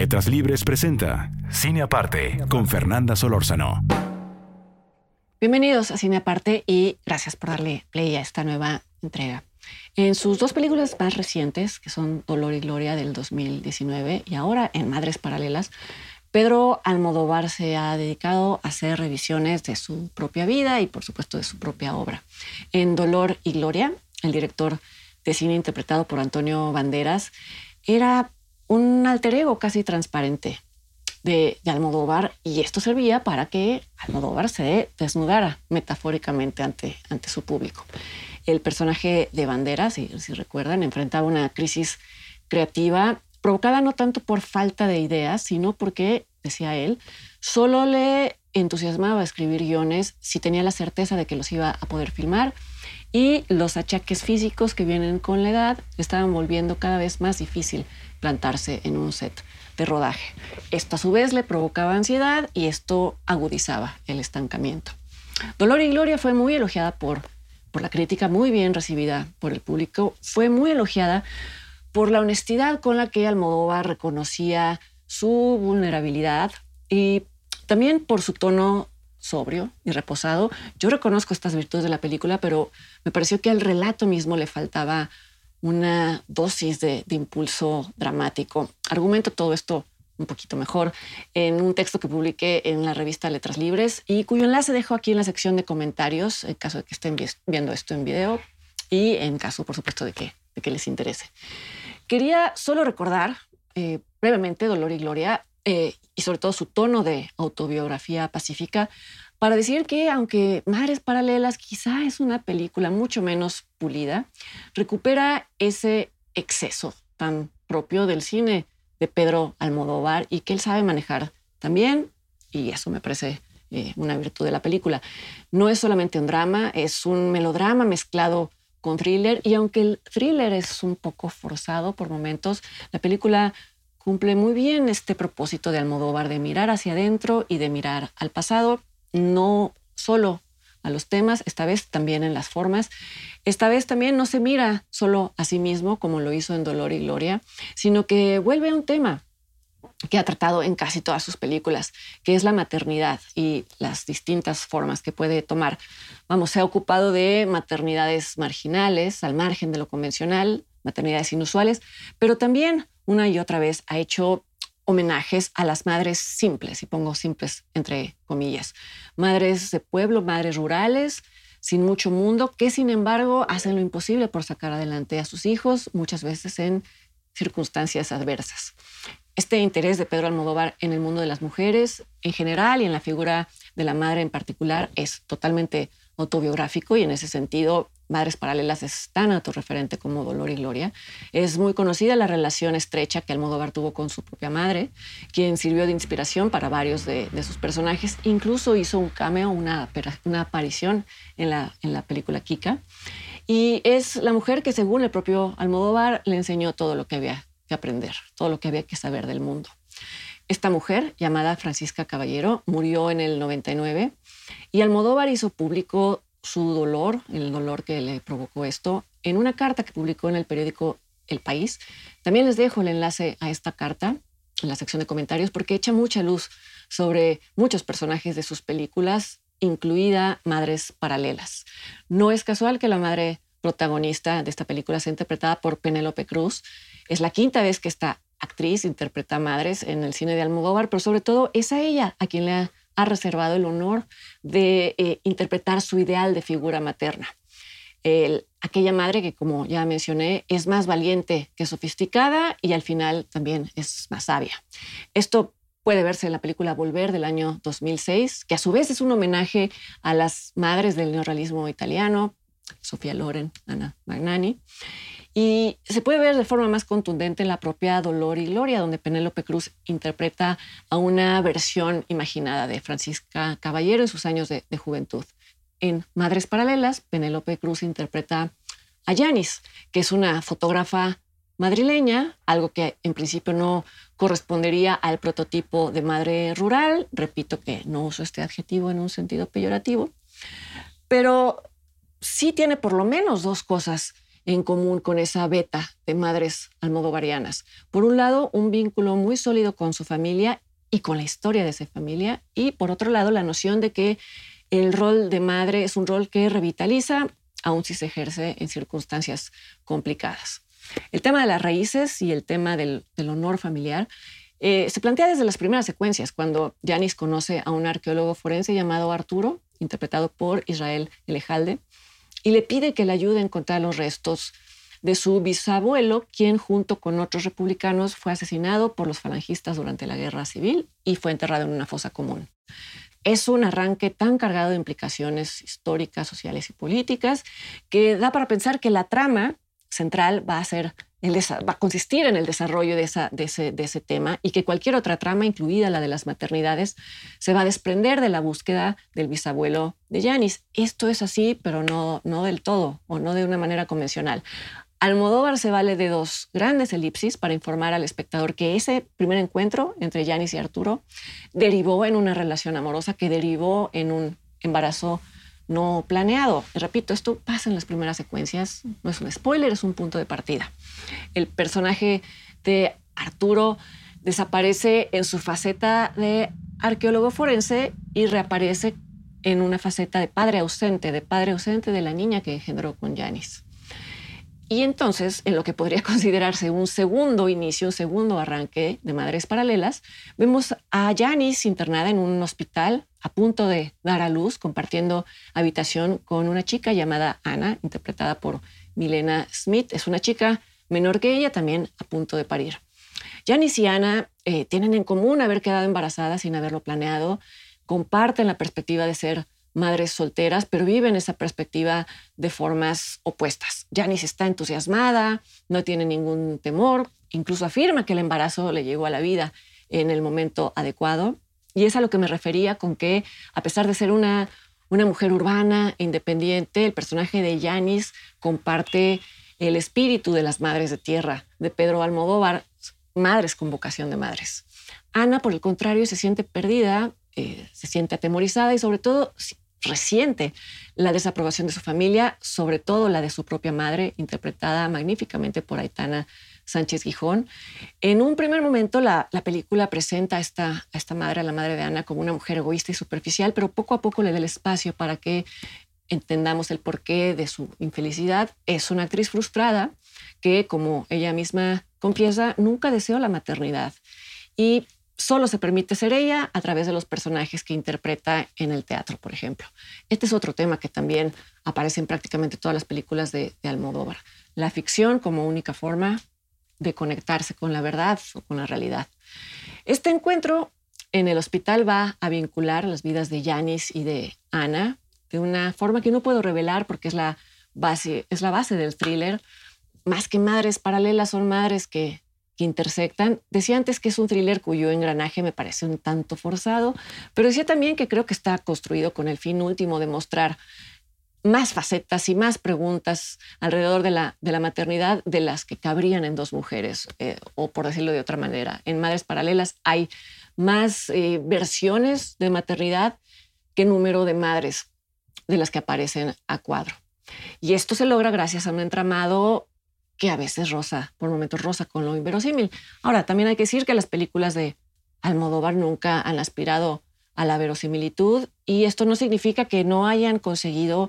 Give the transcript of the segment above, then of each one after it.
Letras Libres presenta Cine Aparte con Fernanda Solórzano. Bienvenidos a Cine Aparte y gracias por darle play a esta nueva entrega. En sus dos películas más recientes, que son Dolor y Gloria del 2019 y ahora en Madres Paralelas, Pedro Almodóvar se ha dedicado a hacer revisiones de su propia vida y por supuesto de su propia obra. En Dolor y Gloria, el director de cine interpretado por Antonio Banderas era un alter ego casi transparente de, Almodóvar y esto servía para que Almodóvar se desnudara metafóricamente ante, ante su público. El personaje de Banderas, si, si recuerdan, enfrentaba una crisis creativa provocada no tanto por falta de ideas, sino porque, decía él, solo le entusiasmaba escribir guiones si tenía la certeza de que los iba a poder filmar y los achaques físicos que vienen con la edad estaban volviendo cada vez más difícil plantarse en un set de rodaje. Esto a su vez le provocaba ansiedad y esto agudizaba el estancamiento. Dolor y Gloria fue muy elogiada por, por la crítica, muy bien recibida por el público, fue muy elogiada por la honestidad con la que Almodóvar reconocía su vulnerabilidad y también por su tono sobrio y reposado. Yo reconozco estas virtudes de la película, pero me pareció que al relato mismo le faltaba una dosis de, impulso dramático. Argumento todo esto un poquito mejor en un texto que publiqué en la revista Letras Libres y cuyo enlace dejo aquí en la sección de comentarios en caso de que estén viendo esto en video y en caso, por supuesto, de que, les interese. Quería solo recordar eh, brevemente Dolor y Gloria eh, y sobre todo su tono de autobiografía pacífica para decir que aunque Madres Paralelas quizá es una película mucho menos pulida, recupera ese exceso tan propio del cine de Pedro Almodóvar y que él sabe manejar también, y eso me parece eh, una virtud de la película. No es solamente un drama, es un melodrama mezclado con thriller, y aunque el thriller es un poco forzado por momentos, la película cumple muy bien este propósito de Almodóvar de mirar hacia adentro y de mirar al pasado no solo a los temas, esta vez también en las formas. Esta vez también no se mira solo a sí mismo como lo hizo en Dolor y Gloria, sino que vuelve a un tema que ha tratado en casi todas sus películas, que es la maternidad y las distintas formas que puede tomar. Vamos, se ha ocupado de maternidades marginales, al margen de lo convencional, maternidades inusuales, pero también una y otra vez ha hecho homenajes a las madres simples, y pongo simples entre comillas, madres de pueblo, madres rurales, sin mucho mundo, que sin embargo hacen lo imposible por sacar adelante a sus hijos, muchas veces en circunstancias adversas. Este interés de Pedro Almodóvar en el mundo de las mujeres en general y en la figura de la madre en particular es totalmente autobiográfico y en ese sentido Madres Paralelas es tan autorreferente como Dolor y Gloria. Es muy conocida la relación estrecha que Almodóvar tuvo con su propia madre, quien sirvió de inspiración para varios de, sus personajes. Incluso hizo un cameo, una, una aparición en la, en la película Kika. Y es la mujer que, según el propio Almodóvar, le enseñó todo lo que había que aprender, todo lo que había que saber del mundo. Esta mujer, llamada Francisca Caballero, murió en el 99 y Almodóvar hizo público su dolor, el dolor que le provocó esto, en una carta que publicó en el periódico El País. También les dejo el enlace a esta carta en la sección de comentarios porque echa mucha luz sobre muchos personajes de sus películas, incluida Madres Paralelas. No es casual que la madre protagonista de esta película sea interpretada por Penélope Cruz. Es la quinta vez que esta actriz interpreta madres en el cine de Almodóvar, pero sobre todo es a ella a quien le ha ha reservado el honor de eh, interpretar su ideal de figura materna. aquella madre que, como ya mencioné, es más valiente que sofisticada y al final también es más sabia. Esto puede verse en la película Volver del año 2006, que a su vez es un homenaje a las madres del neorrealismo italiano, Sofía Loren, Ana Magnani. Y se puede ver de forma más contundente en la propia Dolor y Gloria, donde Penélope Cruz interpreta a una versión imaginada de Francisca Caballero en sus años de, juventud. En Madres Paralelas, Penélope Cruz interpreta a Yanis, que es una fotógrafa madrileña, algo que en principio no correspondería al prototipo de madre rural. Repito que no uso este adjetivo en un sentido peyorativo, pero sí tiene por lo menos dos cosas en común con esa beta de madres almodovarianas. Por un lado, un vínculo muy sólido con su familia y con la historia de esa familia, y por otro lado, la noción de que el rol de madre es un rol que revitaliza, aun si se ejerce en circunstancias complicadas. El tema de las raíces y el tema del, honor familiar eh, se plantea desde las primeras secuencias, cuando Janis conoce a un arqueólogo forense llamado Arturo, interpretado por Israel Elejalde, y le pide que le ayude a encontrar los restos de su bisabuelo, quien junto con otros republicanos fue asesinado por los falangistas durante la guerra civil y fue enterrado en una fosa común. Es un arranque tan cargado de implicaciones históricas, sociales y políticas que da para pensar que la trama central va a ser va a consistir en el desarrollo de, ese, tema y que cualquier otra trama, incluida la de las maternidades, se va a desprender de la búsqueda del bisabuelo de Janis. Esto es así, pero no, del todo o no de una manera convencional. Almodóvar se vale de dos grandes elipsis para informar al espectador que ese primer encuentro entre Janis y Arturo derivó en una relación amorosa que derivó en un embarazo no planeado. Repito, esto pasa en las primeras secuencias, no es un spoiler, es un punto de partida. El personaje de Arturo desaparece en su faceta de arqueólogo forense y reaparece en una faceta de padre ausente, de padre ausente de la niña que engendró con Janis. Y entonces, en lo que podría considerarse un segundo inicio, un segundo arranque de Madres Paralelas, vemos a Janice internada en un hospital a punto de dar a luz, compartiendo habitación con una chica llamada Ana, interpretada por Milena Smith. Es una chica menor que ella, también a punto de parir. Janice y Ana eh, tienen en común haber quedado embarazadas sin haberlo planeado, comparten la perspectiva de ser madres solteras, pero viven esa perspectiva de formas opuestas. Janice está entusiasmada, no tiene ningún temor, incluso afirma que el embarazo le llegó a la vida en el momento adecuado. Y es a lo que me refería con que, a pesar de ser una, una mujer urbana e independiente, el personaje de Janice comparte el espíritu de las madres de tierra de Pedro Almodóvar, madres con vocación de madres. Ana, por el contrario, se siente perdida, eh, se siente atemorizada y sobre todo reciente la desaprobación de su familia, sobre todo la de su propia madre, interpretada magníficamente por Aitana Sánchez Gijón. En un primer momento la, película presenta a esta, esta madre, a la madre de Ana, como una mujer egoísta y superficial, pero poco a poco le da el espacio para que entendamos el porqué de su infelicidad. Es una actriz frustrada que, como ella misma confiesa, nunca deseó la maternidad. Y solo se permite ser ella a través de los personajes que interpreta en el teatro, por ejemplo. Este es otro tema que también aparece en prácticamente todas las películas de, Almodóvar. La ficción como única forma de conectarse con la verdad o con la realidad. Este encuentro en el hospital va a vincular las vidas de Yanis y de Ana de una forma que no puedo revelar porque es la base, es la base del thriller. Más que madres paralelas, son madres que intersectan. Decía antes que es un thriller cuyo engranaje me parece un tanto forzado, pero decía también que creo que está construido con el fin último de mostrar más facetas y más preguntas alrededor de la, de la maternidad de las que cabrían en dos mujeres, eh, o por decirlo de otra manera. En Madres Paralelas hay más eh, versiones de maternidad que número de madres de las que aparecen a cuadro. Y esto se logra gracias a un entramado que a veces rosa, por momentos rosa con lo inverosímil. Ahora, también hay que decir que las películas de Almodóvar nunca han aspirado a la verosimilitud y esto no significa que no hayan conseguido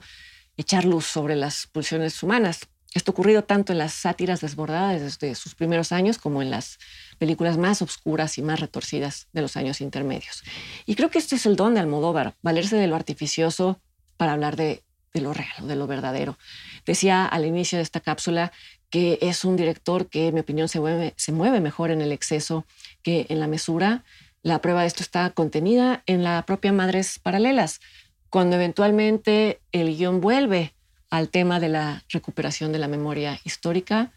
echar luz sobre las pulsiones humanas. Esto ha ocurrido tanto en las sátiras desbordadas desde sus primeros años como en las películas más oscuras y más retorcidas de los años intermedios. Y creo que este es el don de Almodóvar, valerse de lo artificioso para hablar de, lo real, de lo verdadero. Decía al inicio de esta cápsula que es un director que, en mi opinión, se mueve mejor en el exceso que en la mesura. La prueba de esto está contenida en la propia Madres Paralelas. Cuando eventualmente el guion vuelve al tema de la recuperación de la memoria histórica,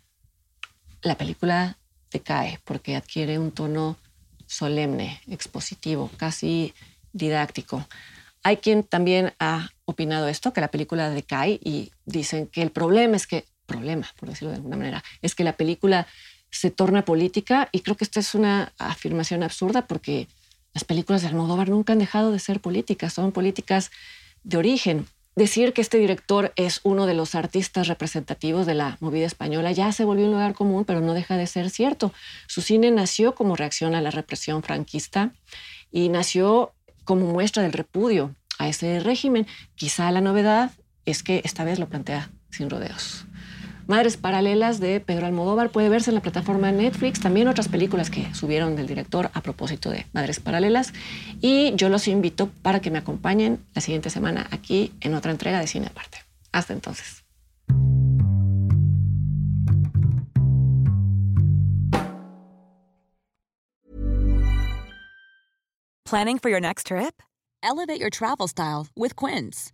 la película decae porque adquiere un tono solemne, expositivo, casi didáctico. Hay quien también ha opinado esto, que la película decae y dicen que el problema es que, problema, por decirlo de alguna manera, es que la película se torna política y creo que esta es una afirmación absurda porque las películas de Almodóvar nunca han dejado de ser políticas, son políticas de origen. Decir que este director es uno de los artistas representativos de la movida española ya se volvió un lugar común, pero no deja de ser cierto. Su cine nació como reacción a la represión franquista y nació como muestra del repudio a ese régimen. Quizá la novedad es que esta vez lo plantea sin rodeos. Madres Paralelas de Pedro Almodóvar puede verse en la plataforma Netflix, también otras películas que subieron del director a propósito de Madres Paralelas. Y yo los invito para que me acompañen la siguiente semana aquí en otra entrega de Cine Aparte. Hasta entonces. Planning for your next trip? Elevate your travel style with Quince.